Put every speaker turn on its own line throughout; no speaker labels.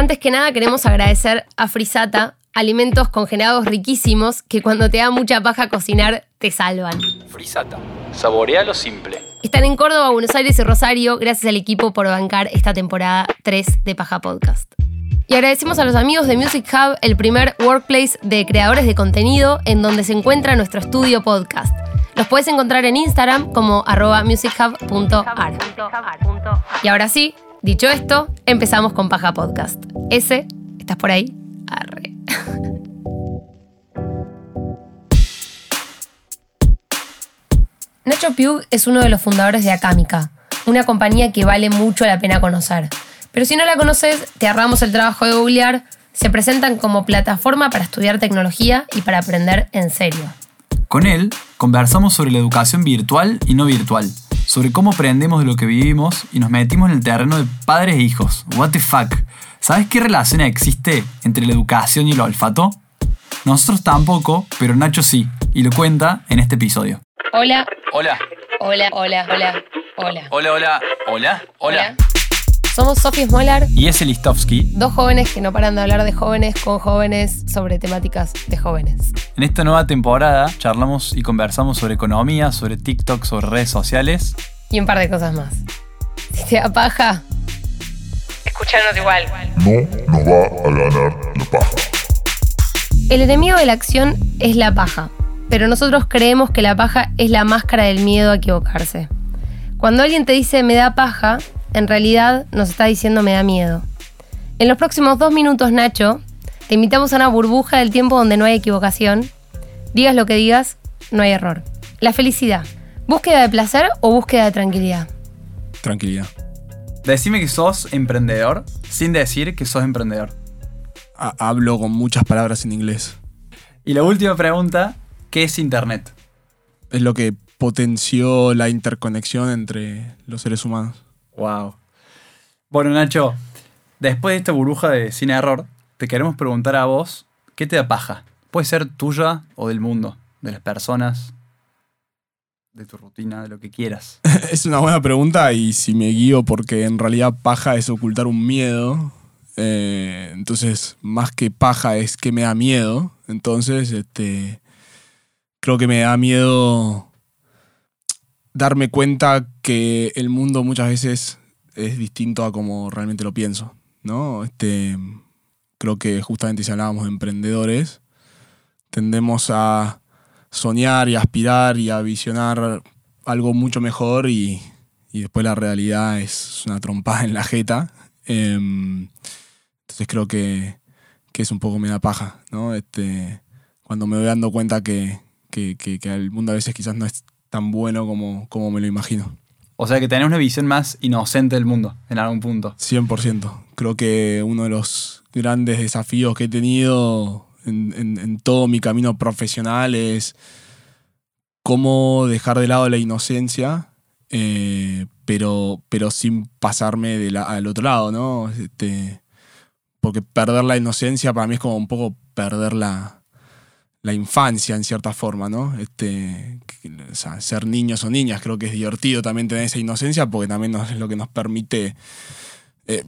Antes que nada queremos agradecer a Frisata, alimentos congelados riquísimos que cuando te da mucha paja cocinar te salvan.
Frisata. Saborea lo simple.
Están en Córdoba, Buenos Aires y Rosario. Gracias al equipo por bancar esta temporada 3 de Paja Podcast. Y agradecemos a los amigos de Music Hub, el primer workplace de creadores de contenido en donde se encuentra nuestro estudio podcast. Los puedes encontrar en Instagram como arroba musichub.ar. Y ahora sí, dicho esto, empezamos con Paja Podcast. Ese, ¿estás por ahí? Arre. Nacho Piug es uno de los fundadores de Acámica, una compañía que vale mucho la pena conocer. Pero si no la conoces, te ahorramos el trabajo de googlear. Se presentan como plataforma para estudiar tecnología y para aprender en serio.
Con él conversamos sobre la educación virtual y no virtual, sobre cómo aprendemos de lo que vivimos y nos metimos en el terreno de padres e hijos. What the fuck? ¿Sabes qué relación existe entre la educación y el olfato? Nosotros tampoco, pero Nacho sí, y lo cuenta en este episodio.
Hola,
Hola,
hola, hola, hola, hola.
hola, hola, hola, hola.
Somos Sofía Smolar,
Y ese Listovsky.
dos jóvenes que no paran de hablar de jóvenes con jóvenes sobre temáticas de jóvenes.
En esta nueva temporada charlamos y conversamos sobre economía, sobre TikTok, sobre redes sociales.
Y un par de cosas más. Si te da paja, escuchanos igual.
no nos va a ganar la paja.
El enemigo de la acción es la paja, pero nosotros creemos que la paja es la máscara del miedo a equivocarse. Cuando alguien te dice me da paja, en realidad nos está diciendo me da miedo. En los próximos dos minutos, Nacho, te invitamos a una burbuja del tiempo donde no hay equivocación. Digas lo que digas, no hay error. La felicidad, ¿búsqueda de placer o búsqueda de tranquilidad?
Tranquilidad.
Decime que sos emprendedor sin decir que sos emprendedor.
Ha- hablo con muchas palabras en inglés.
Y la última pregunta, ¿qué es Internet?
Es lo que potenció la interconexión entre los seres humanos.
Wow. Bueno, Nacho, después de esta burbuja de sin error, te queremos preguntar a vos, ¿qué te da paja? Puede ser tuya o del mundo, de las personas, de tu rutina, de lo que quieras.
Es una buena pregunta y si me guío porque en realidad paja es ocultar un miedo. eh, entonces, más que paja es que me da miedo. Entonces, este, creo que me da miedo darme cuenta que el mundo muchas veces es distinto a como realmente lo pienso. ¿no? Este, creo que justamente si hablábamos de emprendedores, tendemos a soñar y aspirar y a visionar algo mucho mejor y, y después la realidad es una trompada en la jeta. Em, entonces creo que, que es un poco me da paja, ¿no? Este, cuando me voy dando cuenta que, que, que- que el mundo a veces quizás no es tan bueno como, como me lo imagino.
O sea que tenés una visión más inocente del mundo, en algún punto.
100%. Creo que uno de los grandes desafíos que he tenido en, en- en todo mi camino profesional es cómo dejar de lado la inocencia, eh, pero, pero sin pasarme de la- al otro lado, ¿no? Este, porque perder la inocencia para mí es como un poco perder la, la infancia en cierta forma, ¿no? Este, ser niños o niñas creo que es divertido también tener esa inocencia porque también es lo que nos permite eh,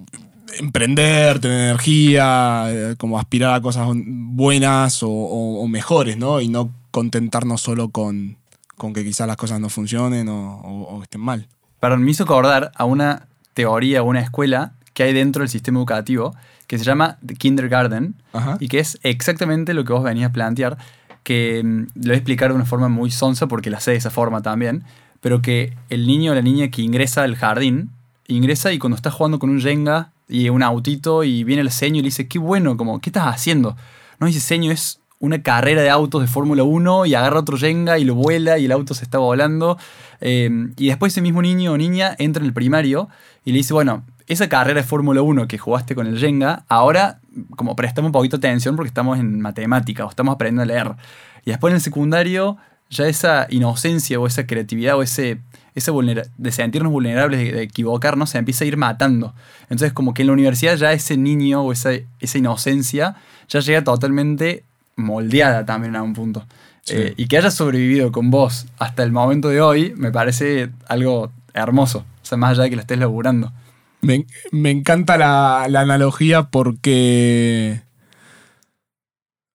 emprender, tener energía, eh, como aspirar a cosas buenas o, mejores, ¿no? Y no contentarnos solo con, con que quizás las cosas no funcionen o, estén mal.
Perdón, me hizo acordar a una teoría, una escuela que hay dentro del sistema educativo que se llama The Kindergarten
Ajá.
y que es exactamente lo que vos venías a plantear, que mm, lo voy a explicar de una forma muy sonsa porque la sé de esa forma también, pero que el niño o la niña que ingresa al jardín, ingresa y cuando está jugando con un Jenga y un autito y viene el seño y le dice, qué bueno, como, ¿qué estás haciendo? No dice seño, es una carrera de autos de Fórmula 1 y agarra otro Jenga y lo vuela y el auto se está volando. Eh, y después ese mismo niño o niña entra en el primario y le dice, bueno, esa carrera de Fórmula 1 que jugaste con el Jenga, ahora como prestamos un poquito de atención porque estamos en matemática o estamos aprendiendo a leer. Y después en el secundario ya esa inocencia o esa creatividad o ese, ese de sentirnos vulnerables, de, de equivocarnos, se empieza a ir matando. Entonces como que en la universidad ya ese niño o esa, esa inocencia ya llega totalmente moldeada también a un punto.
Sí.
Eh, y que haya sobrevivido con vos hasta el momento de hoy me parece algo hermoso. O sea, más allá de que lo estés laburando.
Me, me encanta la, la analogía porque.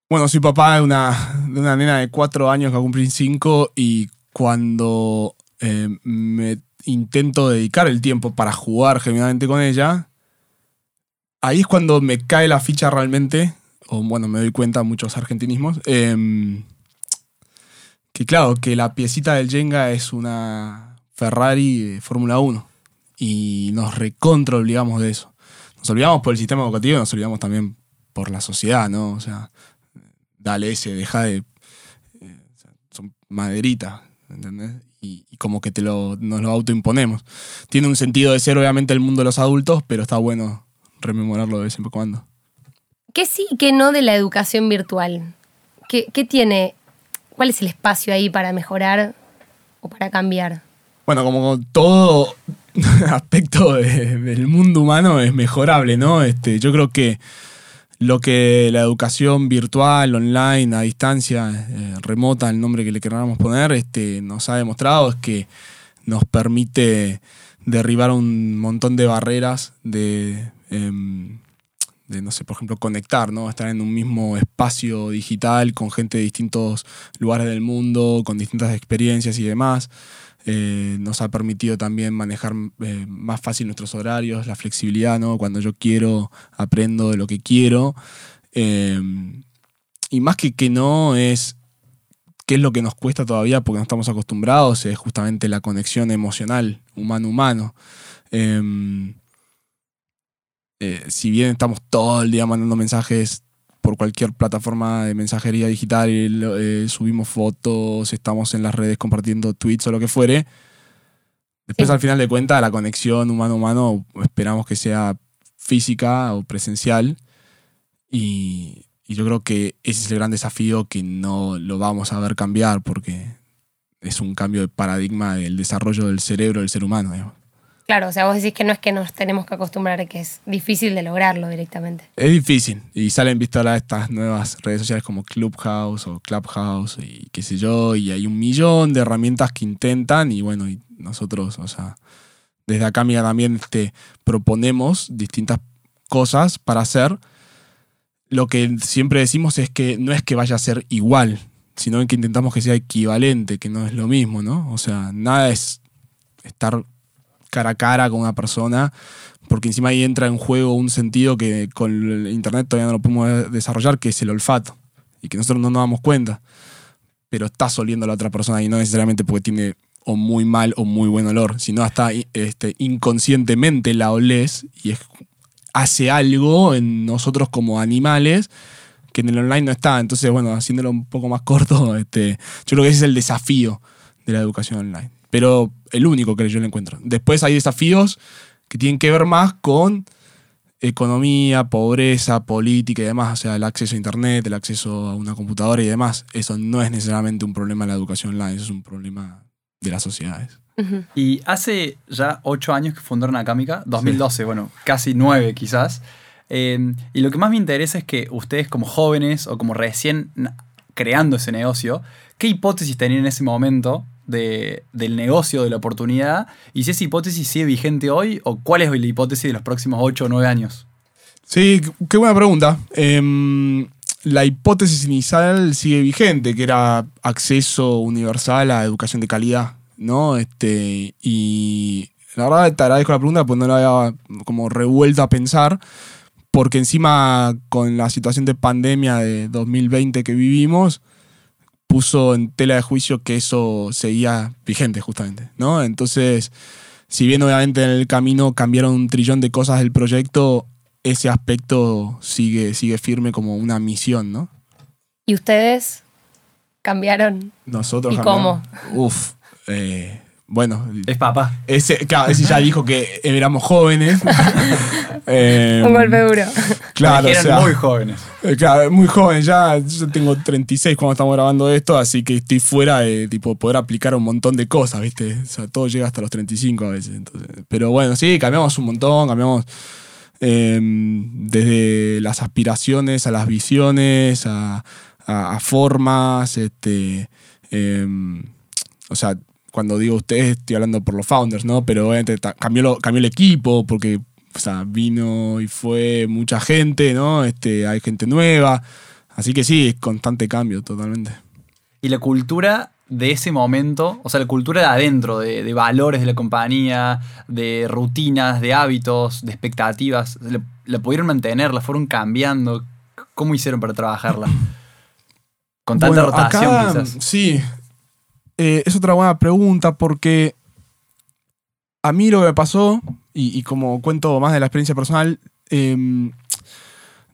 Bueno, soy papá de una, de una nena de cuatro años que cumplir cinco y cuando eh, me intento dedicar el tiempo para jugar genuinamente con ella, ahí es cuando me cae la ficha realmente, o bueno, me doy cuenta muchos argentinismos, em, que claro, que la piecita del Jenga es una Ferrari de Fórmula 1 y nos recontra olvidamos de eso. Nos olvidamos por el sistema educativo nos olvidamos también por la sociedad, ¿no? O sea, dale ese, deja de... eh, son maderitas, ¿entendés? Y, y como que te lo, nos lo autoimponemos. Tiene un sentido de ser obviamente el mundo de los adultos, pero está bueno rememorarlo de vez en cuando.
¿Qué sí y qué no de la educación virtual? ¿Qué, tiene? ¿Cuál es el espacio ahí para mejorar o para cambiar?
Bueno, como todo aspecto de- del mundo humano es mejorable, ¿no? Este, yo creo que lo que la educación virtual, online, a distancia, eh, remota, el nombre que le queramos poner, este, nos ha demostrado es que nos permite derribar un montón de barreras de, em, de, no sé, por ejemplo, conectar, ¿no? Estar en un mismo espacio digital con gente de distintos lugares del mundo, con distintas experiencias y demás. Eh, nos ha permitido también manejar eh, más fácil nuestros horarios, la flexibilidad, ¿no? Cuando yo quiero, aprendo de lo que quiero. Eh, y más que que no es qué es lo que nos cuesta todavía porque no estamos acostumbrados, es justamente la conexión emocional, humano-humano. Eh, eh, si bien estamos todo el día mandando mensajes por cualquier plataforma de mensajería digital, lo- eh, subimos fotos, estamos en las redes compartiendo tweets o lo que fuere. Después,
Sí.
al final de cuentas, la conexión humano-humano esperamos que sea física o presencial. Y, y yo creo que ese es el gran desafío que no lo vamos a ver cambiar porque es un cambio de paradigma del desarrollo del cerebro del ser humano. digamos.
Claro, o sea, vos decís que no es que nos tenemos que acostumbrar, que es difícil de lograrlo directamente.
Es difícil. Y salen, visto ahora estas nuevas redes sociales como Clubhouse o Clubhouse y qué sé yo. Y hay un millón de herramientas que intentan. Y bueno, nosotros, o sea, desde acá, amiga, también este, proponemos distintas cosas para hacer. Lo que siempre decimos es que no es que vaya a ser igual, sino que intentamos que sea equivalente, que no es lo mismo, ¿no? O sea, nada es estar cara a cara con una persona porque encima ahí entra en juego un sentido que con el internet todavía no lo podemos desarrollar, que es el olfato, y que nosotros no nos damos cuenta, pero estás oliendo a la otra persona y no necesariamente porque tiene o muy mal o muy buen olor, sino hasta este, inconscientemente la olés y es- hace algo en nosotros como animales que en el online no está. Entonces, bueno, haciéndolo un poco más corto, este, yo creo que ese es el desafío de la educación online. Pero el único que yo le encuentro. Después hay desafíos que tienen que ver más con economía, pobreza, política y demás. O sea, el acceso a internet, el acceso a una computadora y demás. Eso no es necesariamente un problema de la educación online, eso es un problema de las sociedades.
Y hace ya ocho años que fundaron Acámica, 2012, bueno, casi nueve quizás. Eh, y lo que más me interesa es que ustedes como jóvenes o como recién creando ese negocio, ¿qué hipótesis tenían en ese momento de- del negocio, de la oportunidad? Y si esa hipótesis sigue vigente hoy o cuál es la hipótesis de los próximos ocho o nueve años?
Sí, qué- qué buena pregunta. Em, la hipótesis inicial sigue vigente, que era acceso universal a educación de calidad, ¿no? Este, y la verdad te agradezco la pregunta, pues no la había como revuelto a pensar, porque encima con la situación de pandemia de 2020 que vivimos, puso en tela de juicio que eso seguía vigente justamente, ¿no? Entonces, si bien obviamente en el camino cambiaron un trillón de cosas del proyecto, ese aspecto sigue, sigue firme como una misión, ¿no?
¿Y ustedes cambiaron?
Nosotros
¿Y
cambiamos- Uf. eh, bueno,
Es papá.
ese, claro, ese ya dijo que éramos jóvenes. Eh,
Un golpe duro.
Claro, o sea,
muy jóvenes.
Eh, Claro, muy joven ya. Yo tengo 36 cuando estamos grabando esto, así que estoy fuera de tipo, poder aplicar un montón de cosas, ¿viste? O sea, todo llega hasta los 35 a veces. entonces. Pero bueno, sí, cambiamos un montón, cambiamos eh, desde las aspiraciones a las visiones, a, a- a formas, este. eh, o sea, cuando digo ustedes, estoy hablando por los founders, ¿no? Pero obviamente cambió, lo- cambió el equipo porque o sea, vino y fue mucha gente, ¿no? Este, hay gente nueva. Así que sí, es constante cambio, totalmente.
Y la cultura de ese momento, o sea, la cultura de adentro, de, de valores de la compañía, de rutinas, de hábitos, de expectativas, ¿la, la pudieron mantener? ¿La fueron cambiando? ¿Cómo hicieron para trabajarla? Con tanta
Bueno,
rotación,
acá,
quizás.
Sí. Eh, es otra buena pregunta porque a mí lo que me pasó, y, como cuento más de la experiencia personal, em,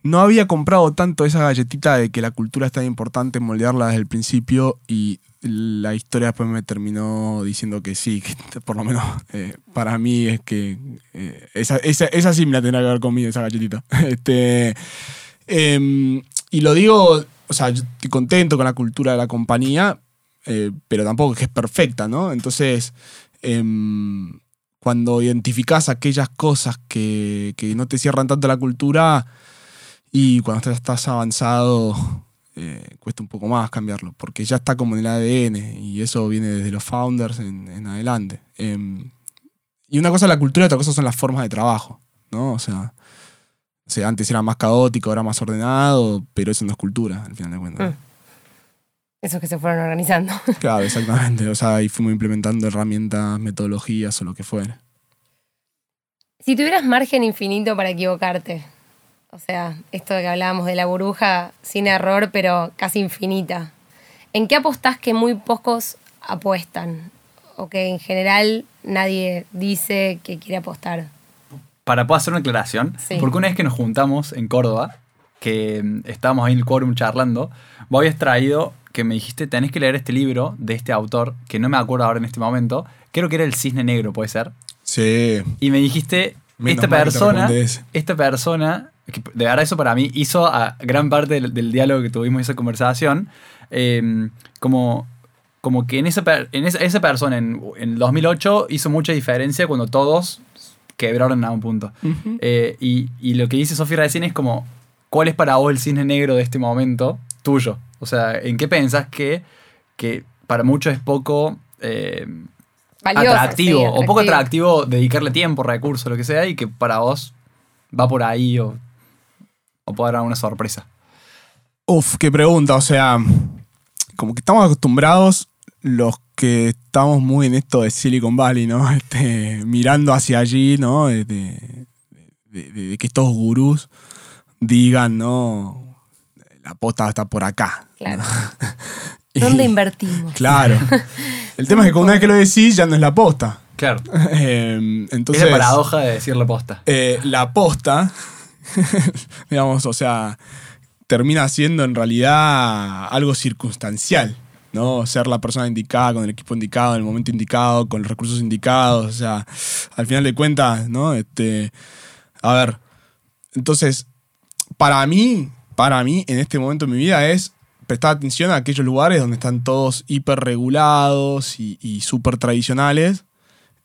no había comprado tanto esa galletita de que la cultura es tan importante moldearla desde el principio y la historia después me terminó diciendo que sí, que por lo menos eh, para mí es que eh, esa, esa, esa sí me la tendrá que ver conmigo, esa galletita. Este, em, y lo digo, o sea, yo estoy contento con la cultura de la compañía, eh, pero tampoco es que es perfecta, ¿no? Entonces, em, cuando identificás aquellas cosas que, no te cierran tanto la cultura y cuando estás- avanzado, eh, cuesta un poco más cambiarlo, porque ya está como en el ADN y eso viene desde los founders en, adelante. Em, y una cosa es la cultura y otra cosa son las formas de trabajo, ¿no? O sea, o sea, antes era más caótico, ahora más ordenado, pero eso no es cultura, al final de cuentas.
Mm. Esos que se fueron organizando.
Claro, exactamente. O sea, ahí fuimos implementando herramientas, metodologías o lo que fuera.
Si tuvieras margen infinito para equivocarte, o sea, esto de que hablábamos de la burbuja sin error, pero casi infinita, ¿en qué apostás que muy pocos apuestan? O que en general nadie dice que quiere apostar.
Para poder hacer una aclaración,
Sí.
porque una vez que nos juntamos en Córdoba, que mm, estábamos ahí en el quórum charlando, vos habías traído que me dijiste, tenés que leer este libro de este autor, que no me acuerdo ahora en este momento, creo que era El Cisne Negro, puede ser.
Sí.
Y me dijiste,
Menos
esta persona, esta persona, que de verdad eso para mí hizo a gran parte del, del diálogo que tuvimos, esa conversación, eh, como, como que en esa, en esa, esa persona en, en 2008 hizo mucha diferencia cuando todos quebraron a un punto. Eh, y, y lo que dice Sofía recién es como, ¿cuál es para vos el cisne negro de este momento tuyo? O sea, ¿en qué pensás que, que para muchos es poco... eh, atractivo,
sí,
o poco atractivo dedicarle tiempo, recursos, lo que sea, y que para vos va por ahí o, o puede dar una sorpresa.
Uf, qué pregunta. O sea, como que estamos acostumbrados los que estamos muy en esto de Silicon Valley, ¿no? Este, mirando hacia allí, ¿no? De, de- de- de que estos gurús digan, ¿no? La posta está por acá.
Claro.
Y-
¿Dónde invertimos?
Claro. El tema es que una vez que lo decís ya no es la posta.
Claro.
Eh, entonces,
es la paradoja de decir la posta.
eh, la posta, digamos, o sea, termina siendo en realidad algo circunstancial, ¿no? Ser la persona indicada, con el equipo indicado, en el momento indicado, con los recursos indicados, o sea, al final de cuentas, ¿no? Este, a ver, entonces, para mí, para mí, en este momento de mi vida es prestar atención a aquellos lugares donde están todos hiper regulados y, y súper tradicionales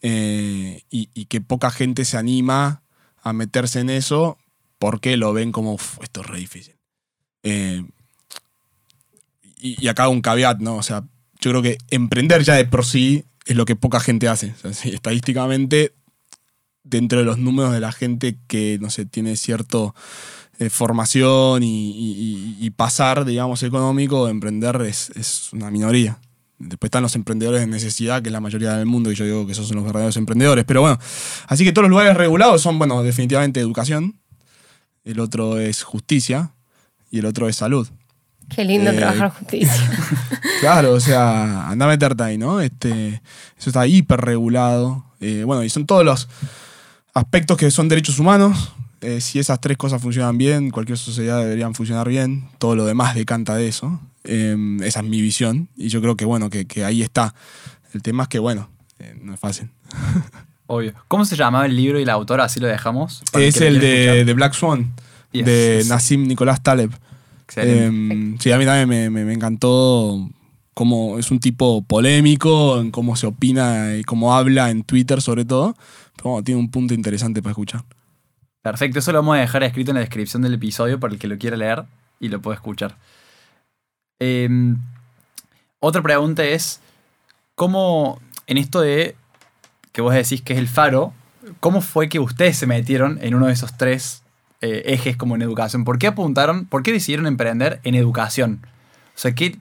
eh, y, que poca gente se anima a meterse en eso porque lo ven como, "Uf, esto es re difícil. Eh, y, acá un caveat, ¿no? O sea, yo creo que emprender ya de por sí es lo que poca gente hace. Estadísticamente, dentro de los números de la gente que, no sé, tiene cierto eh, formación y, y- y- y pasar, digamos, económico, emprender es, es una minoría. Después están los emprendedores de necesidad, que es la mayoría del mundo, y yo digo que esos son los verdaderos emprendedores. Pero bueno, así que todos los lugares regulados son, bueno, definitivamente educación, el otro es justicia y el otro es salud.
Qué lindo
Eh,
trabajar justicia.
Claro, o sea, anda a meterte ahí, ¿no? Este, eso está hiper regulado. Eh, bueno, y son todos los aspectos que son derechos humanos. Eh, si esas tres cosas funcionan bien, cualquier sociedad deberían funcionar bien. Todo lo demás decanta de eso. Eh, esa es mi visión. Y yo creo que, bueno, que, que ahí está. El tema es que, bueno, eh, no es fácil.
Obvio. ¿Cómo se llamaba el libro y la autora? Así lo dejamos.
Es el de, de Black Swan,
Yes,
de. Nassim Nicolás Taleb.
Excelente.
Eh, sí, a mí también me, me- me encantó cómo es un tipo polémico, en cómo se opina y cómo habla en Twitter sobre todo. Pero bueno, tiene un punto interesante para escuchar.
Perfecto, eso lo vamos a dejar escrito en la descripción del episodio para el que lo quiera leer y lo pueda escuchar. Eh, otra pregunta es, ¿cómo en esto de que vos decís que es el faro, ¿cómo fue que ustedes se metieron en uno de esos tres eh, ejes como en educación? ¿Por qué apuntaron, por qué decidieron emprender en educación? O sea, ¿qué,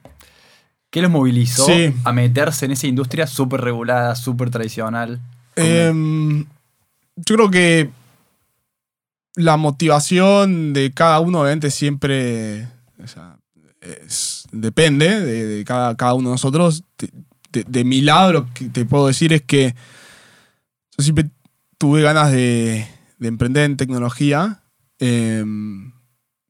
qué los movilizó
Sí.
a meterse en esa industria súper regulada, súper tradicional?
Em, yo creo que la motivación de cada uno, obviamente, siempre depende de, cada, cada uno de nosotros. De, de- mi lado, lo que te puedo decir es que yo siempre tuve ganas de, de emprender en tecnología. Em,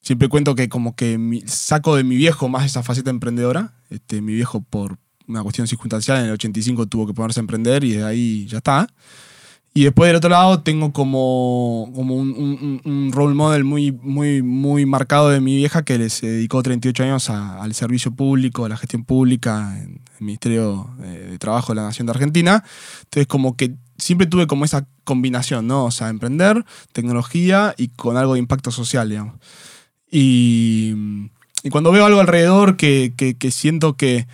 siempre cuento que como que mi- saco de mi viejo más esa faceta emprendedora. Este, mi viejo por una cuestión circunstancial en el 85 tuvo que ponerse a emprender y de ahí ya está. Y después del otro lado tengo como, como un, un- un- role model muy, muy, muy marcado de mi vieja que se dedicó 38 años al servicio público, a la gestión pública en el Ministerio de, de Trabajo de la Nación de Argentina. Entonces como que siempre tuve como esa combinación, ¿no? O sea, emprender, tecnología y con algo de impacto social, digamos. Y, y cuando veo algo alrededor que, que- que siento que,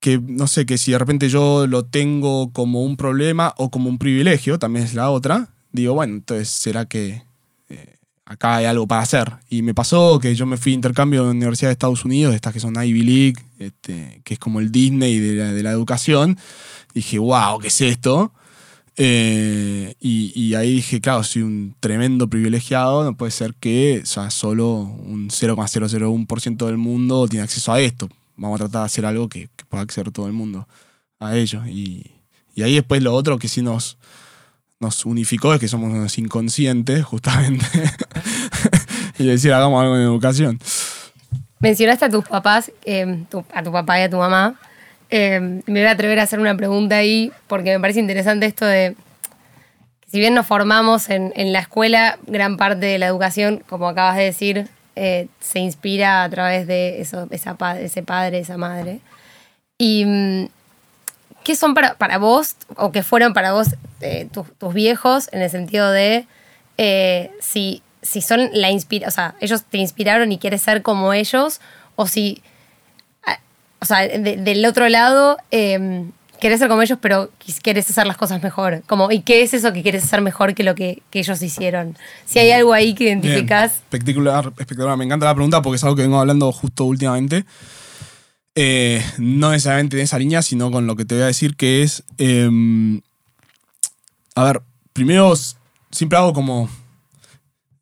que, no sé, que si de repente yo lo tengo como un problema o como un privilegio, también es la otra, digo, bueno, entonces será que eh, acá hay algo para hacer. Y me pasó que yo me fui a intercambio en la Universidad de Estados Unidos, estas que son Ivy League, este, que es como el Disney de la, de la educación. Dije, wow, ¿qué es esto? Eh, y, ahí dije, claro, soy un tremendo privilegiado, no puede ser que sea, solo un 0,001% del mundo tiene acceso a esto. Vamos a tratar de hacer algo que pueda acceder todo el mundo a ello. Y, y ahí después lo otro que sí nos, nos unificó es que somos unos inconscientes, justamente. y decir, hagamos algo en educación.
Mencionaste a tus papás, tu- a tu papá y a tu mamá. Eh, me voy a atrever a hacer una pregunta ahí, porque me parece interesante esto de que si bien nos formamos en, en la escuela, gran parte de la educación, como acabas de decir, eh, se inspira a través de eso, esa, ese padre, esa madre. Y mm, ¿qué son para, para vos, o qué fueron para vos eh, tus, tus viejos, en el sentido de eh, si, si son la inspiración, o sea, ellos te inspiraron y quieres ser como ellos, o si, ah, o sea, de- del otro lado, eh, querés ser como ellos, pero querés hacer las cosas mejor. Como, ¿Y qué es eso que quieres hacer mejor que lo que, que ellos hicieron? Si hay algo ahí que
Bien,
identificás.
espectacular, espectacular. Me encanta la pregunta porque es algo que vengo hablando justo últimamente. Eh, no necesariamente en esa línea, sino con lo que te voy a decir, que es. eh, a ver, primero siempre hago como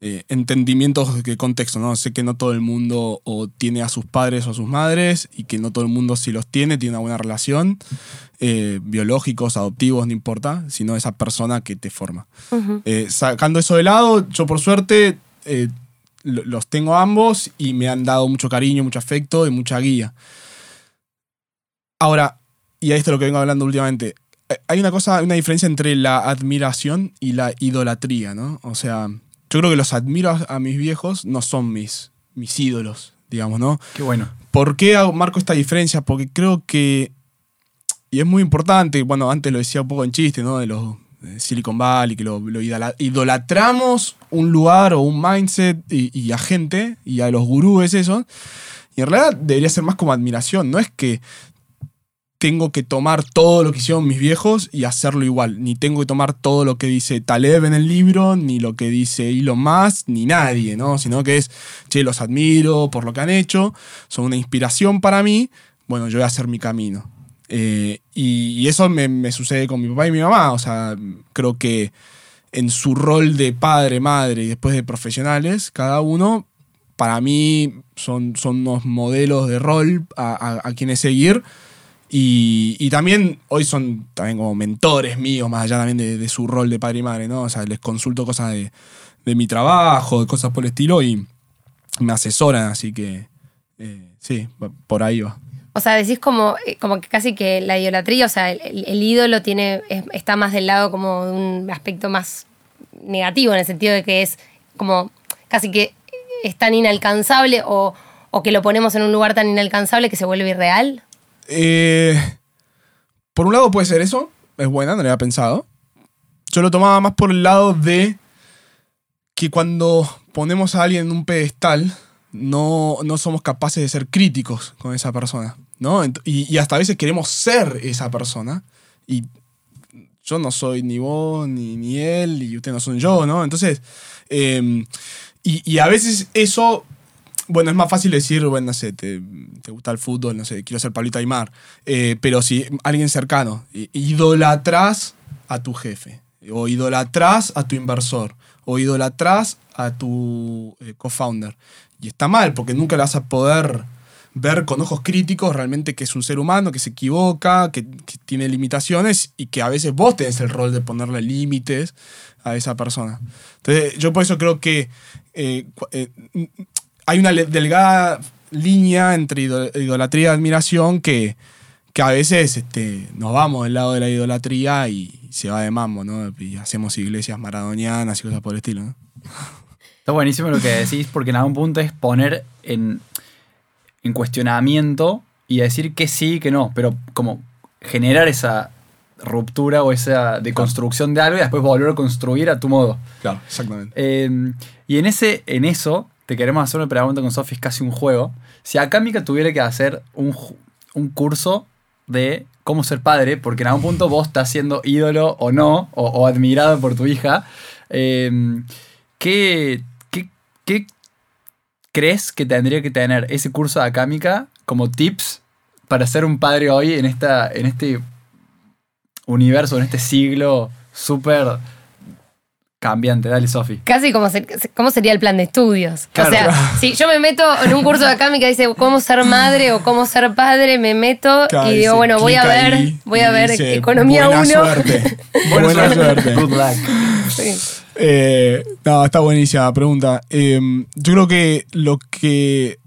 eh, entendimientos de contexto, ¿no? Sé que no todo el mundo o tiene a sus padres o a sus madres y que no todo el mundo si los tiene tiene una buena relación, eh, biológicos, adoptivos, no importa, sino esa persona que te forma. Eh, sacando eso de lado, yo por suerte lo- los tengo ambos y me han dado mucho cariño, mucho afecto y mucha guía. Ahora, y a esto es lo que vengo hablando últimamente, eh, hay una cosa, una diferencia entre la admiración y la idolatría, ¿no? O sea, yo creo que los admiro a, mis viejos, no son mis, mis ídolos, digamos, ¿no?
Qué bueno.
¿Por qué marco esta diferencia? Porque creo que, y es muy importante, bueno, antes lo decía un poco en chiste, ¿no? De los de Silicon Valley, que lo, lo idola- idolatramos un lugar o un mindset y, y a gente y a los gurúes eso. Y en realidad debería ser más como admiración, no es que tengo que tomar todo lo que hicieron mis viejos y hacerlo igual. Ni tengo que tomar todo lo que dice Taleb en el libro, ni lo que dice Elon Musk, ni nadie, ¿no? Sino que es, che, los admiro por lo que han hecho, son una inspiración para mí, bueno, yo voy a hacer mi camino. Eh, y, y eso me, me sucede con mi papá y mi mamá, o sea, creo que en su rol de padre, madre y después de profesionales, cada uno, para mí son, son unos modelos de rol a, a- a quienes seguir. Y, y también hoy son también como mentores míos, más allá también de, de su rol de padre y madre, ¿no? O sea, les consulto cosas de, de mi trabajo, de cosas por el estilo y me asesoran, así que eh, sí, por ahí va.
O sea, decís como, eh, como que casi que la idolatría, o sea, el, el- ídolo tiene, es- está más del lado como de un aspecto más negativo, en el sentido de que es como casi que es tan inalcanzable o, o que lo ponemos en un lugar tan inalcanzable que se vuelve irreal.
Eh, por un lado puede ser eso, es buena, no lo había pensado. Yo lo tomaba más por el lado de que cuando ponemos a alguien en un pedestal, no, no somos capaces de ser críticos con esa persona, ¿no? Y, hasta a veces queremos ser esa persona. Y yo no soy ni vos, ni, ni él, y ustedes no son yo, ¿no? Entonces, eh, y, y a veces eso, bueno, es más fácil decir, bueno, no sé, te, te gusta el fútbol, no sé, quiero ser Pablito Aymar, eh, pero si alguien cercano, i- idolatras a tu jefe, o idolatras a tu inversor, o idolatras a tu eh, co-founder. Y está mal, porque nunca le vas a poder ver con ojos críticos realmente que es un ser humano, que se equivoca, que, tiene limitaciones y que a veces vos tenés el rol de ponerle límites a esa persona. Entonces, yo por eso creo que eh, eh, hay una delgada línea entre ido- idolatría y admiración que, que a veces este, nos vamos del lado de la idolatría y se va de mambo, ¿no? Y hacemos iglesias maradonianas y cosas por el estilo, ¿no?
Está buenísimo lo que decís, porque en algún punto es poner en, en cuestionamiento y decir que sí y que no, pero como generar esa ruptura o esa deconstrucción de algo y después volver a construir a tu modo.
Claro, exactamente.
Eh, y en, ese, en eso, te queremos hacer una pregunta con Sofi, es casi un juego. Si acá tuviera que hacer un, un curso de cómo ser padre, porque en algún punto vos estás siendo ídolo o no, o, admirado por tu hija, ¿qué, qué, qué crees que tendría que tener ese curso de acámica como tips para ser un padre hoy en, esta, en este universo, en este siglo súper cambiante? Dale, Sofi.
Casi como, ser- cómo sería el plan de estudios.
Claro.
O sea, si yo me meto en un curso de acámica que dice cómo ser madre o cómo ser padre, me meto
Claro,
y digo, bueno, voy a ver,
ahí
voy a ver
dice,
economía
buena
1.
Suerte. buena suerte.
Good luck.
Eh, no, está buenísima la pregunta. Eh, yo creo que lo que.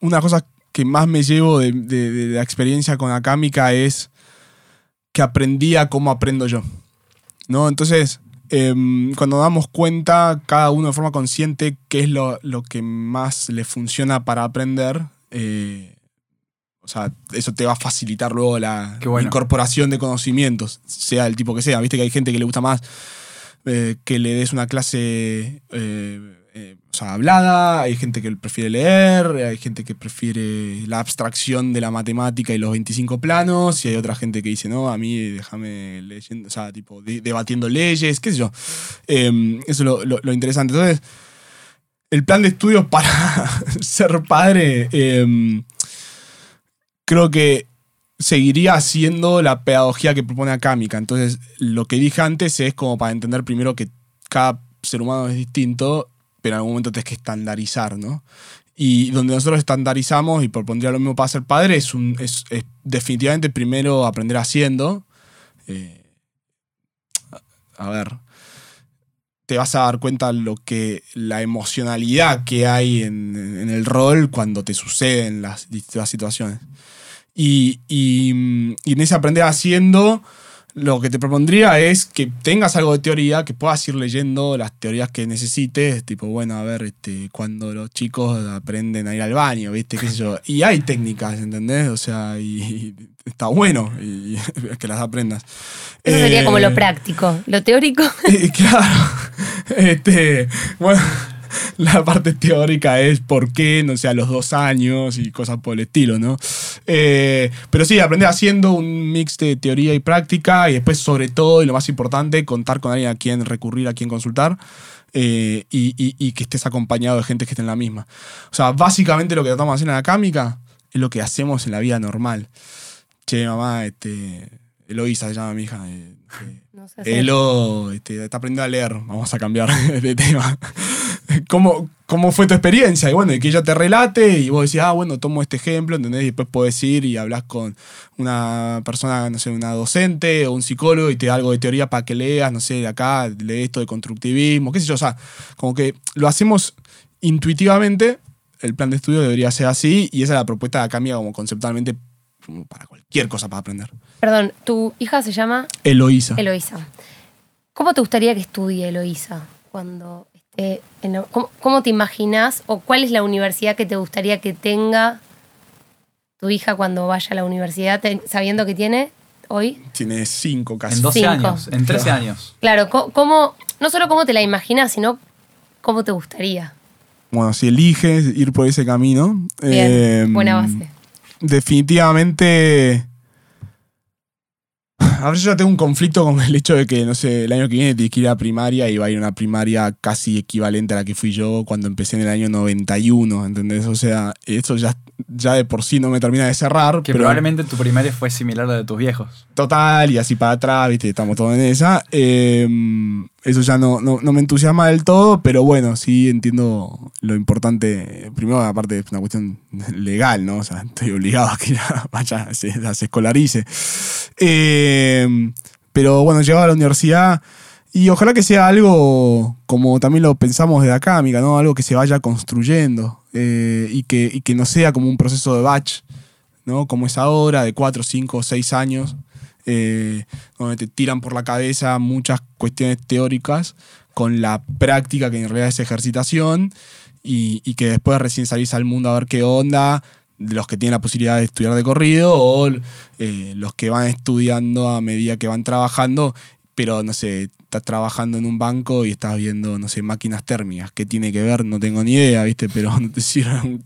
Una cosa que más me llevo de, de- de la experiencia con Akámica es que aprendí a cómo aprendo yo. ¿No? Entonces, eh, cuando damos cuenta, cada uno de forma consciente, qué es lo, lo que más le funciona para aprender, eh, o sea, eso te va a facilitar luego la
bueno.
incorporación de conocimientos, sea el tipo que sea. Viste que hay gente que le gusta más eh, que le des una clase eh, o sea, hablada, hay gente que prefiere leer, hay gente que prefiere la abstracción de la matemática y los 25 planos, y hay otra gente que dice, no, a mí déjame leyendo, o sea, tipo, de- debatiendo leyes, qué sé yo. Eh, eso es lo, interesante. Entonces, el plan de estudios para ser padre, eh, creo que seguiría haciendo la pedagogía que propone Akámica. Entonces, lo que dije antes es como para entender primero que cada ser humano es distinto, pero en algún momento tienes que estandarizar, ¿no? Y donde nosotros estandarizamos, y propondría lo mismo para ser padre, es, un, es, es definitivamente primero aprender haciendo. Eh, a ver, te vas a dar cuenta lo que la emocionalidad que hay en, en el rol cuando te suceden las distintas situaciones. Y, y, y en ese aprender haciendo, lo que te propondría es que tengas algo de teoría, que puedas ir leyendo las teorías que necesites, tipo, bueno, a ver, este, cuando los chicos aprenden a ir al baño, ¿viste? ¿Qué sé yo? Y hay técnicas, ¿entendés? O sea, y, y está bueno y, que las aprendas.
Eso sería como
Eh,
lo práctico. Lo teórico.
eh, claro. Este, bueno, la parte teórica es por qué, no sé, a los dos años y cosas por el estilo, ¿no? Eh, pero sí, aprender haciendo un mix de teoría y práctica y después, sobre todo, y lo más importante, contar con alguien a quien recurrir, a quien consultar. eh, y, y- y que estés acompañado de gente que esté en la misma. O sea, básicamente lo que tratamos de hacer en la cámica es lo que hacemos en la vida normal. Che, mamá, este. Eloísa se llama mi hija. eh, eh,
No sé hacer.
Elo este, está aprendiendo a leer. Vamos a cambiar de tema. ¿Cómo, ¿Cómo fue tu experiencia? Y bueno, y que ella te relate y vos decís, ah, bueno, tomo este ejemplo, ¿entendés? Y después podés ir y hablas con una persona, no sé, una docente o un psicólogo y te da algo de teoría para que leas, no sé, de acá, lee esto de constructivismo, qué sé yo. O sea, como que lo hacemos intuitivamente. El plan de estudio debería ser así y esa es la propuesta de Acamia como conceptualmente para cualquier cosa para aprender.
Perdón, tu hija se llama
Eloísa.
Eloísa. ¿Cómo te gustaría que estudie Eloísa? Cuando en la- ¿cómo, cómo te imaginas o cuál es la universidad que te gustaría que tenga tu hija cuando vaya a la universidad, te- sabiendo que tiene hoy?
Tiene cinco casi.
En 12
Cinco.
años, en 13 años.
Claro, ¿cómo, no solo cómo te la imaginas, sino cómo te gustaría.
Bueno, si eliges ir por ese camino.
Bien,
eh,
buena base.
Definitivamente. Ver, yo ya tengo un conflicto con el hecho de que, no sé, el año que viene tienes que ir a primaria y va a ir a una primaria casi equivalente a la que fui yo cuando empecé en el año 91, ¿entendés? O sea, eso ya, ya de por sí no me termina de cerrar.
Que
pero
probablemente tu primaria fue similar a la de tus viejos.
Total, y así para atrás, ¿viste? Estamos todos en esa. Eh, eso ya no, no, no me entusiasma del todo, pero bueno, sí entiendo lo importante. Primero, aparte, es una cuestión legal, ¿no? O sea, estoy obligado a que ya vaya, se, se escolarice. Eh, pero bueno, llegaba a la universidad y ojalá que sea algo como también lo pensamos desde acá, amiga, ¿no? Algo que se vaya construyendo eh, y, que, y que no sea como un proceso de batch, ¿no? Como es ahora, de 4, 5, 6 años, eh, donde te tiran por la cabeza muchas cuestiones teóricas con la práctica que en realidad es ejercitación y, y que después recién salís al mundo a ver qué onda, de los que tienen la posibilidad de estudiar de corrido o eh, los que van estudiando a medida que van trabajando, pero no sé, estás trabajando en un banco y estás viendo, no sé, máquinas térmicas. ¿Qué tiene que ver? No tengo ni idea, ¿viste? Pero no te sirve un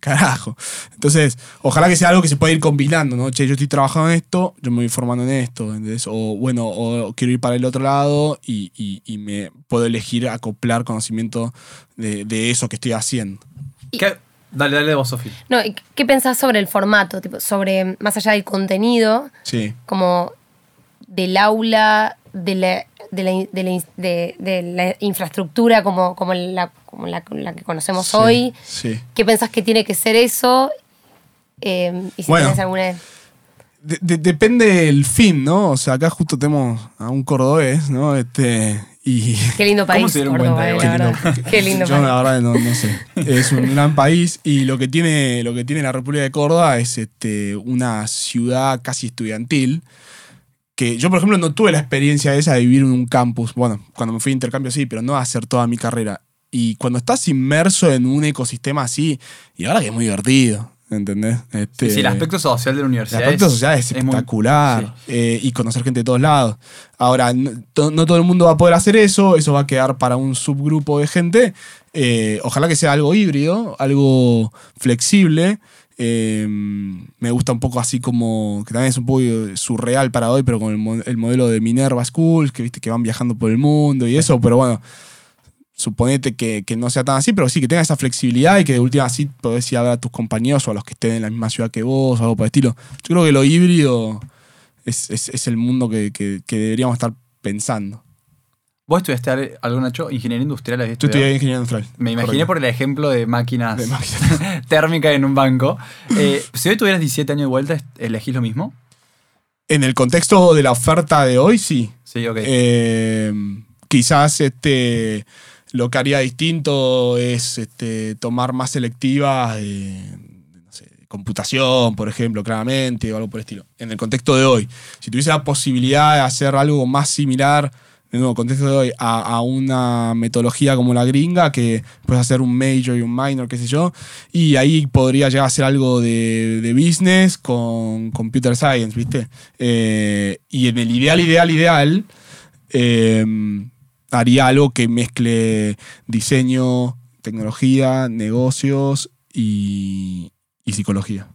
carajo. Entonces, ojalá que sea algo que se pueda ir combinando, ¿no? Che, yo estoy trabajando en esto, yo me voy formando en esto, ¿entendés? O bueno, o quiero ir para el otro lado y, y- y me puedo elegir acoplar conocimiento de, de eso que estoy haciendo.
¿Qué? Dale, dale vos, Sofía.
No, ¿y ¿qué pensás sobre el formato? Tipo, sobre, más allá del contenido,
Sí.
como del aula, de la, de la, de la in- de- de la infraestructura como, como, la, como la, la que conocemos
Sí,
hoy.
Sí.
¿Qué pensás que tiene que ser eso? Eh, y si
Bueno.
tenés alguna...
De- de- depende del fin, ¿no? O sea, acá justo tenemos a un cordobés, ¿no? Este, y
Qué lindo
¿Cómo
país,
se dieron
Córdoba,
cuenta
la verdad. Qué lindo
Yo la
país.
verdad no, no sé. Es un gran país y lo que tiene, lo que tiene la República de Córdoba es este, una ciudad casi estudiantil. Que yo, por ejemplo, no tuve la experiencia esa de vivir en un campus. Bueno, cuando me fui de intercambio sí, pero no hacer toda mi carrera. Y cuando estás inmerso en un ecosistema así, y ahora que es muy divertido, ¿entendés? Este,
Sí, el aspecto social de la
el
universidad
aspecto
es,
social es
muy-
espectacular
sí.
eh, y conocer gente de todos lados. Ahora, no, no todo el mundo va a poder hacer eso, eso va a quedar para un subgrupo de gente. Eh, ojalá que sea algo híbrido, algo flexible. Eh, me gusta un poco así como, que también es un poco surreal para hoy, pero con el, el modelo de Minerva Schools, que viste que van viajando por el mundo y eso, pero bueno, suponete que, que no sea tan así, pero sí que tenga esa flexibilidad y que de última así podés ir a ver a tus compañeros o a los que estén en la misma ciudad que vos o algo por el estilo. Yo creo que lo híbrido es, es- es el mundo que, que- que deberíamos estar pensando.
¿Vos estudiaste algo, Nacho? ¿Ingeniería industrial? habías
Yo estudié ingeniería industrial.
Me imaginé
Correcto.
por el ejemplo de máquinas,
De máquinas.
térmicas en un banco. Eh, si hoy tuvieras 17 años de vuelta, ¿elegís lo mismo?
En el contexto de la oferta de hoy, sí.
Sí, ok.
Eh, quizás este, lo que haría distinto es este, tomar más selectivas de, no sé, de computación, por ejemplo, claramente, o algo por el estilo. En el contexto de hoy. Si tuviese la posibilidad de hacer algo más similar, en el nuevo contexto de hoy, a, a una metodología como la gringa, que puedes hacer un major y un minor, qué sé yo, y ahí podría llegar a ser algo de, de business con computer science, ¿viste? Eh, y en el ideal, ideal, ideal, eh, haría algo que mezcle diseño, tecnología, negocios y, y psicología.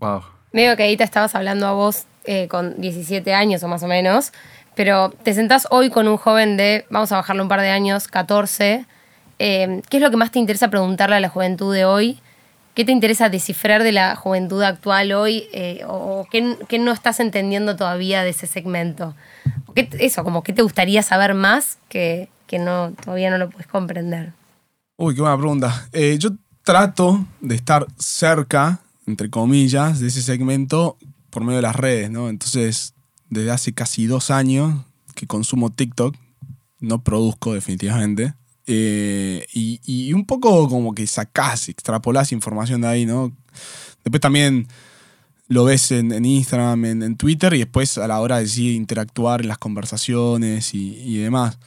wow.
Medio que ahí te estabas hablando a vos eh, con 17 años o más o menos, pero te sentás hoy con un joven de, vamos a bajarle un par de años, 14. eh, ¿Qué es lo que más te interesa preguntarle a la juventud de hoy? ¿Qué te interesa descifrar de la juventud actual hoy? eh, ¿O qué, no estás entendiendo todavía de ese segmento? ¿O qué- eso, como qué te gustaría saber más que, que no, todavía no lo puedes comprender.
Uy, qué buena pregunta. Eh, yo trato de estar cerca, entre comillas, de ese segmento por medio de las redes, ¿no? Entonces, desde hace casi dos años que consumo TikTok, no produzco definitivamente. eh, y, y un poco como que sacás, extrapolás información de ahí, ¿no? Después también lo ves en, en Instagram, en, en Twitter, y después a la hora de sí interactuar en las conversaciones y, y demás.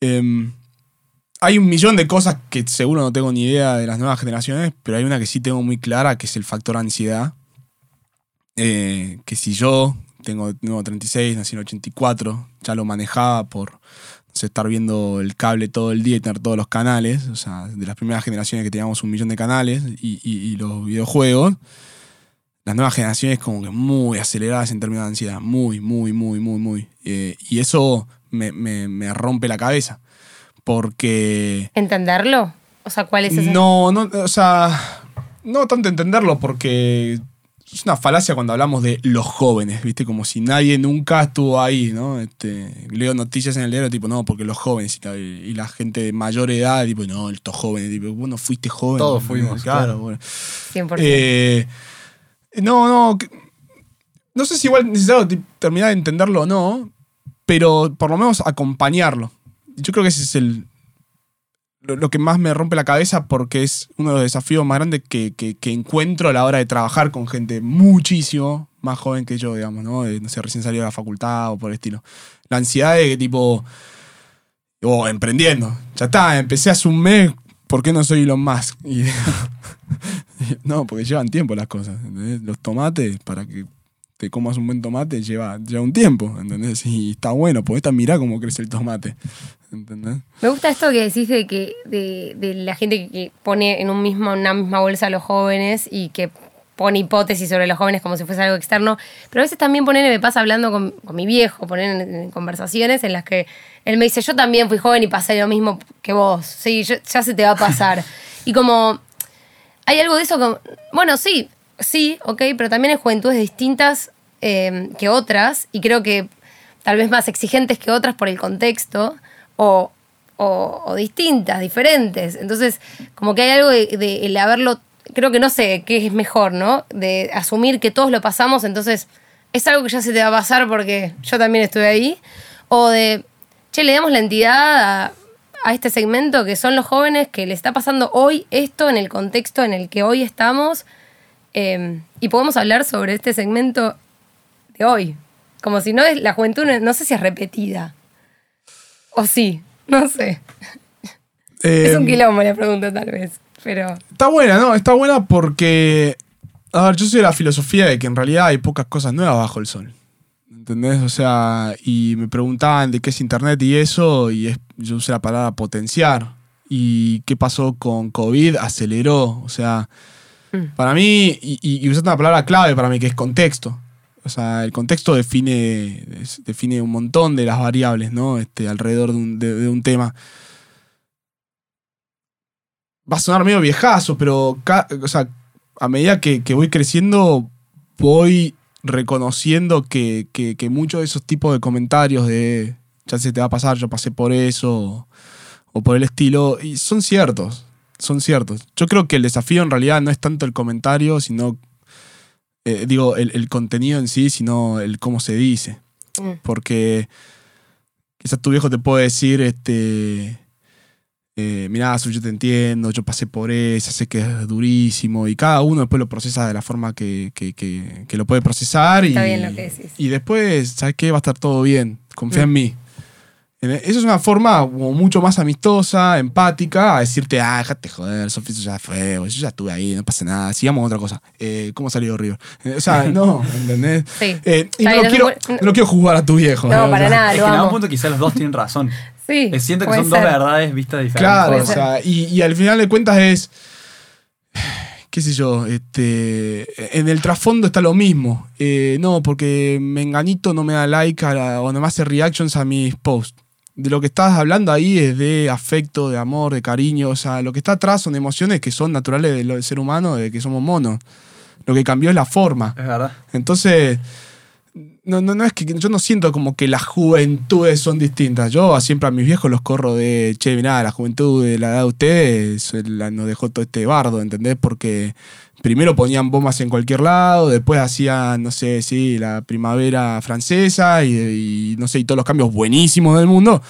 Em, hay un millón de cosas que seguro no tengo ni idea de las nuevas generaciones, pero hay una que sí tengo muy clara, que es el factor ansiedad. Eh, que si yo tengo, tengo 36, nací en 84, ya lo manejaba por no sé, estar viendo el cable todo el día y tener todos los canales, o sea, de las primeras generaciones que teníamos un millón de canales y, y- y los videojuegos. las nuevas generaciones como que muy aceleradas en términos de ansiedad. Muy, muy, muy, muy, muy. Eh, y eso me, me- me rompe la cabeza. Porque...
¿Entenderlo? O sea, ¿cuál es ese?
No, no, o sea, no tanto entenderlo porque es una falacia cuando hablamos de los jóvenes, ¿viste? Como si nadie nunca estuvo ahí, ¿no? Este, leo noticias en el diario, tipo, no, porque los jóvenes y la, y la gente de mayor edad, tipo, no, estos jóvenes, tipo, vos no fuiste joven.
Todos fuimos,
claro.
claro.
bueno.
100%.
Eh, no, no. No sé si igual es necesario ti- terminar de entenderlo o no, pero por lo menos acompañarlo. Yo creo que ese es el. Lo, que más me rompe la cabeza porque es uno de los desafíos más grandes que, que- encuentro a la hora de trabajar con gente muchísimo más joven que yo, digamos, ¿no? De, no sé, recién salido de la facultad o por el estilo. La ansiedad de que tipo. O emprendiendo. Ya está, empecé hace un mes, ¿por qué no soy Elon Musk? Y, no, porque llevan tiempo las cosas. ¿entendés? Los tomates, para que te comas un buen tomate, lleva, lleva un tiempo, ¿entendés? Y está bueno, podés mirar cómo crece el tomate. ¿Entendés?
Me gusta esto que decís de que de, de la gente que, que pone en un mismo, una misma bolsa a los jóvenes y que pone hipótesis sobre los jóvenes como si fuese algo externo. Pero a veces también poner, me pasa hablando con, con mi viejo, poner en, en conversaciones en las que él me dice, yo también fui joven y pasé lo mismo que vos. Sí, yo- ya se te va a pasar. y como hay algo de eso como, bueno, sí, sí, ok, pero también hay juventudes distintas eh, que otras y creo que tal vez más exigentes que otras por el contexto o, o- o distintas, diferentes. Entonces, como que hay algo de, el haberlo, creo que no sé qué es mejor, ¿no? De asumir que todos lo pasamos, entonces es algo que ya se te va a pasar porque yo también estuve ahí. O de, che, le damos la entidad a este segmento que son los jóvenes que le está pasando hoy esto en el contexto en el que hoy estamos. Eh, y podemos hablar sobre este segmento de hoy. Como si no es la juventud, no, sé si es repetida. O sí, no sé. es un
Eh,
quilombo la pregunta tal vez. Pero
Está buena, ¿no? Está buena porque. A ver, yo soy de la filosofía de que en realidad hay pocas cosas nuevas bajo el sol. ¿Entendés? O sea, y me preguntaban de qué es internet y eso, y es- yo usé la palabra potenciar. ¿Y qué pasó con COVID? Aceleró. O sea, para mí, y, y, usaste una palabra clave para mí, que es contexto. O sea, el contexto define, define un montón de las variables, ¿no? Este, alrededor de un, de- un tema va a sonar medio viejazo, pero o sea, a medida que, que voy creciendo, voy reconociendo que, que, que muchos de esos tipos de comentarios de ya se te va a pasar, yo pasé por eso, o, o por el estilo, y son ciertos, son ciertos. Yo creo que el desafío en realidad no es tanto el comentario, sino, eh, digo, el, el contenido en sí, sino el cómo se dice.
Mm.
Porque quizás tu viejo te puede decir, este, eh, mirá, yo te entiendo, yo pasé por eso, sé que es durísimo, y cada uno después lo procesa de la forma que, que- que- que lo puede procesar.
Está
y,
bien lo que decís.
Y después, ¿sabes qué? Va a estar todo bien, confía
Mm.
en mí. En- Eso es una forma como mucho más amistosa, empática, a decirte, ah, déjate joder, Sofía, eso ya fue, yo ya estuve ahí, no pasa nada, sigamos otra cosa. Eh, ¿Cómo salió River? Eh, o sea, no, ¿entendés?
Sí.
Eh, y no, lo quiero, no lo quiero juzgar a tu viejo.
No,
¿eh?
para
O sea,
nada,
es
lo
que en algún punto quizás los dos tienen razón.
Sí,
Eh, Siento que son dos verdades vistas diferentes.
Claro,
Puede
o sea, y, y al final de cuentas es, qué sé yo, este, en el trasfondo está lo mismo. Eh, no, porque Menganito no me da like a la- o no me hace reactions a mis posts. De lo que estás hablando ahí es de afecto, de amor, de cariño. O sea, lo que está atrás son emociones que son naturales del ser humano, de que somos monos. Lo que cambió es la forma.
Es verdad.
Entonces, no, no, no es que yo no siento como que las juventudes son distintas. Yo siempre a mis viejos los corro de, che, mirá, la juventud de la edad de ustedes eh, nos dejó todo este bardo, ¿entendés? Porque primero ponían bombas en cualquier lado, después hacían, no sé, sí, la primavera francesa y no sé, y todos los cambios buenísimos del mundo.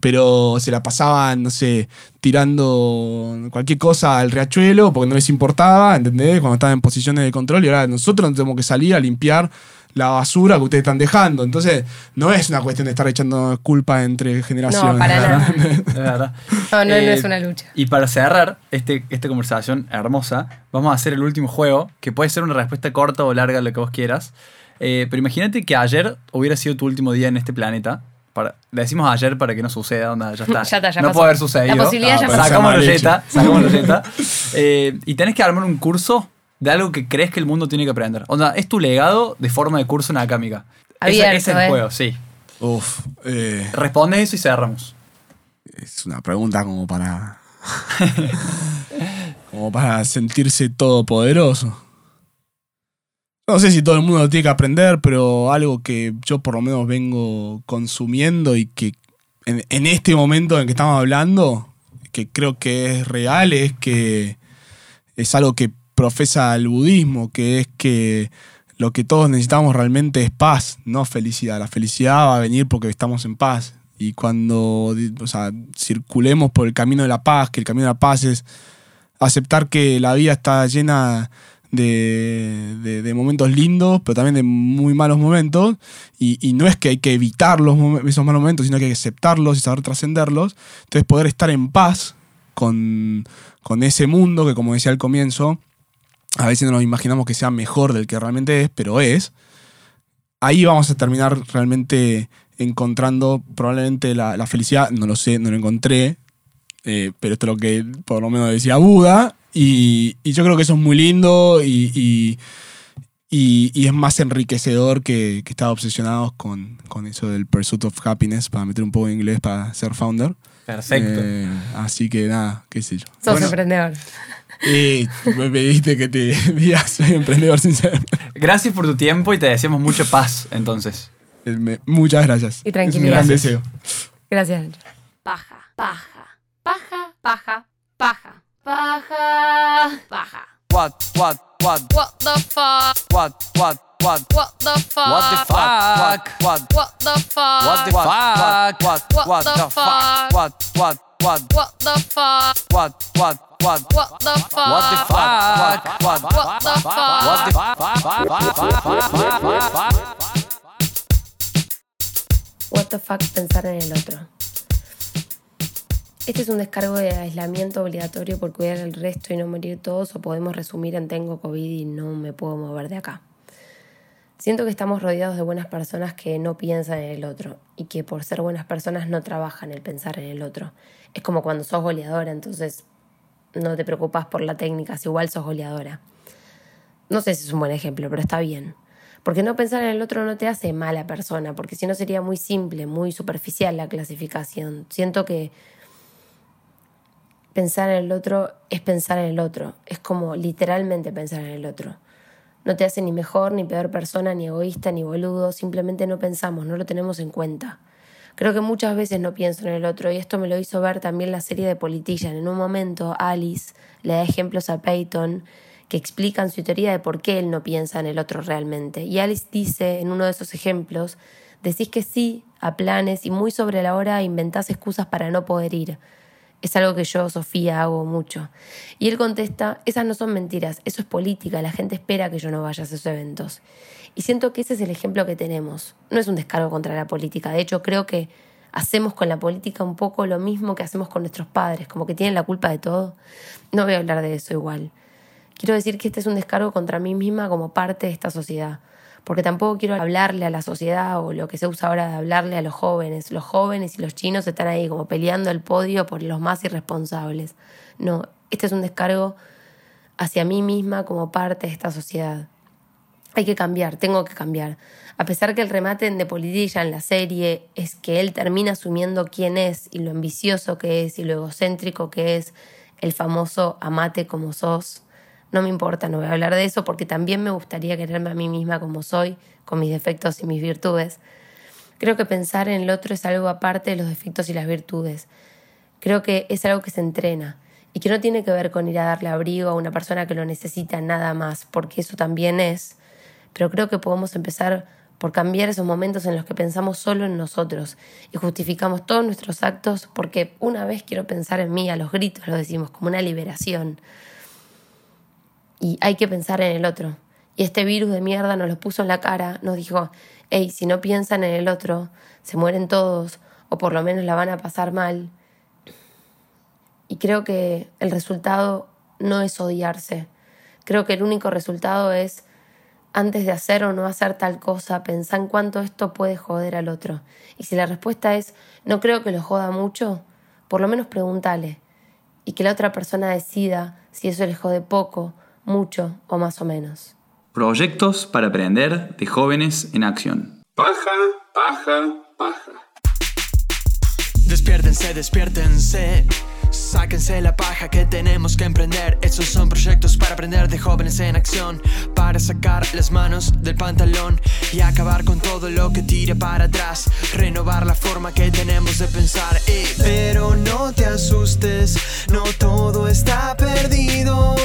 Pero se la pasaban, no sé, tirando cualquier cosa al riachuelo porque no les importaba, ¿entendés? Cuando estaban en posiciones de control y ahora nosotros tenemos que salir a limpiar la basura que ustedes están dejando. Entonces, no es una cuestión de estar echando culpa entre generaciones.
No, para nada.
Es verdad.
No, no, no
Eh,
es una lucha.
Y para cerrar este, esta conversación hermosa, vamos a hacer el último juego, que puede ser una respuesta corta o larga, lo que vos quieras. Eh, pero imagínate que ayer hubiera sido tu último día en este planeta. Para, le decimos ayer para que no suceda, onda, ya está.
Ya está, ya
no
pasó.
puede haber sucedido.
La posibilidad
ya
Ah,
pasó.
Sacamos sacamos. Eh, y tenés que armar un curso de algo que crees que el mundo tiene que aprender. O sea, es tu legado de forma de curso en acámica. Ese-
Abierto,
ese es el
¿eh?
juego, sí.
Uf, eh,
Responde eso y cerramos.
es una pregunta como para. como para sentirse todopoderoso. No sé si todo el mundo lo tiene que aprender, pero algo que yo por lo menos vengo consumiendo y que en, este momento en que estamos hablando, que creo que es real, es que es algo que profesa el budismo, que es que lo que todos necesitamos realmente es paz, no felicidad. La felicidad va a venir porque estamos en paz. Y cuando o sea, circulemos por el camino de la paz, que el camino de la paz es aceptar que la vida está llena de, de- momentos lindos, pero también de muy malos momentos. Y, y no es que hay que evitar los esos malos momentos, sino que hay que aceptarlos y saber trascenderlos. Entonces poder estar en paz con, con ese mundo que, como decía al comienzo, a veces no nos imaginamos que sea mejor del que realmente es, pero es. Ahí vamos a terminar realmente encontrando probablemente la, la felicidad. No lo sé, no lo encontré, eh, pero esto es lo que por lo menos decía Buda. Y, y yo creo que eso es muy lindo y, y- y- y es más enriquecedor que, que estar obsesionados con, con eso del pursuit of happiness, para meter un poco de inglés para ser founder.
Perfecto.
Eh, así que nada, qué sé yo.
Sos
Bueno.
emprendedor.
Y me pediste que te digas, soy emprendedor sincero.
Gracias por tu tiempo y te deseamos mucha paz, entonces.
Me- Muchas gracias.
Y
Es un gran
tranquilidad.
deseo.
Gracias.
Paja, paja, paja, paja, paja, paja, paja.
What, what, what,
What the fuck?
what, what, what,
What the fuck?
what the fuck, what,
What the fuck?
what the fuck, what,
What the fuck?
what, what, what,
What the fuck?
what, what, what,
What the fuck?
what the fuck, what, what,
What the fuck?
what the fuck?
What the fuck pensar en el otro. Este es un descargo de aislamiento obligatorio por cuidar al resto y no morir todos o podemos resumir en tengo COVID y no me puedo mover de acá. Siento que estamos rodeados de buenas personas que no piensan en el otro y que por ser buenas personas no trabajan el pensar en el otro. Es como cuando sos goleadora, entonces no te preocupas por la técnica, si igual sos goleadora. No sé si es un buen ejemplo, pero está bien. Porque no pensar en el otro no te hace mala persona, porque si no sería muy simple, muy superficial la clasificación. Siento que pensar en el otro es pensar en el otro, es como literalmente pensar en el otro. No te hace ni mejor, ni peor persona, ni egoísta, ni boludo, simplemente no pensamos, no lo tenemos en cuenta. Creo que muchas veces no pienso en el otro y esto me lo hizo ver también la serie de Politician. En un momento Alice le da ejemplos a Peyton que explican su teoría de por qué él no piensa en el otro realmente. Y Alice dice en uno de esos ejemplos, decís que sí a planes y muy sobre la hora inventás excusas para no poder ir. Es algo que yo, Sofía, hago mucho. Y él contesta, esas no son mentiras, eso es política, la gente espera que yo no vaya a esos eventos. Y siento que ese es el ejemplo que tenemos. No es un descargo contra la política, de hecho creo que hacemos con la política un poco lo mismo que hacemos con nuestros padres, como que tienen la culpa de todo. No voy a hablar de eso igual. Quiero decir que este es un descargo contra mí misma como parte de esta sociedad. Porque tampoco quiero hablarle a la sociedad o lo que se usa ahora de hablarle a los jóvenes. Los jóvenes y los chinos están ahí como peleando el podio por los más irresponsables. No, este es un descargo hacia mí misma como parte de esta sociedad. Hay que cambiar, tengo que cambiar. A pesar que el remate en The Politician, en la serie, es que él termina asumiendo quién es y lo ambicioso que es y lo egocéntrico que es el famoso amate como sos. No me importa, no voy a hablar de eso porque también me gustaría quererme a mí misma como soy, con mis defectos y mis virtudes. Creo que pensar en el otro es algo aparte de los defectos y las virtudes. Creo que es algo que se entrena y que no tiene que ver con ir a darle abrigo a una persona que lo necesita nada más, porque eso también es. Pero creo que podemos empezar por cambiar esos momentos en los que pensamos solo en nosotros y justificamos todos nuestros actos porque una vez quiero pensar en mí, a los gritos lo decimos, como una liberación. Y hay que pensar en el otro. Y este virus de mierda nos lo puso en la cara, nos dijo, hey, si no piensan en el otro, se mueren todos, o por lo menos la van a pasar mal. Y creo que el resultado no es odiarse. Creo que el único resultado es, antes de hacer o no hacer tal cosa, pensar en cuánto esto puede joder al otro. Y si la respuesta es, no creo que lo joda mucho, por lo menos pregúntale. Y que la otra persona decida si eso le jode poco, mucho o más o menos.
Proyectos para aprender de jóvenes en acción.
Paja, paja, paja.
Despiértense, despiértense. Sáquense la paja que tenemos que emprender. Estos son proyectos para aprender de jóvenes en acción. Para sacar las manos del pantalón y acabar con todo lo que tire para atrás. Renovar la forma que tenemos de pensar. eh. Pero no te asustes, no todo está perdido.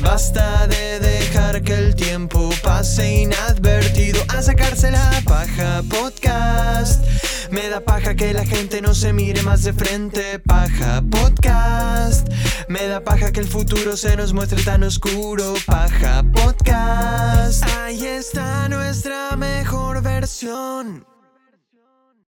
Basta de dejar que el tiempo pase inadvertido. A sacarse la paja podcast. Me da paja que la gente no se mire más de frente. Paja podcast. Me da paja que el futuro se nos muestre tan oscuro. Paja podcast. Ahí está nuestra mejor versión.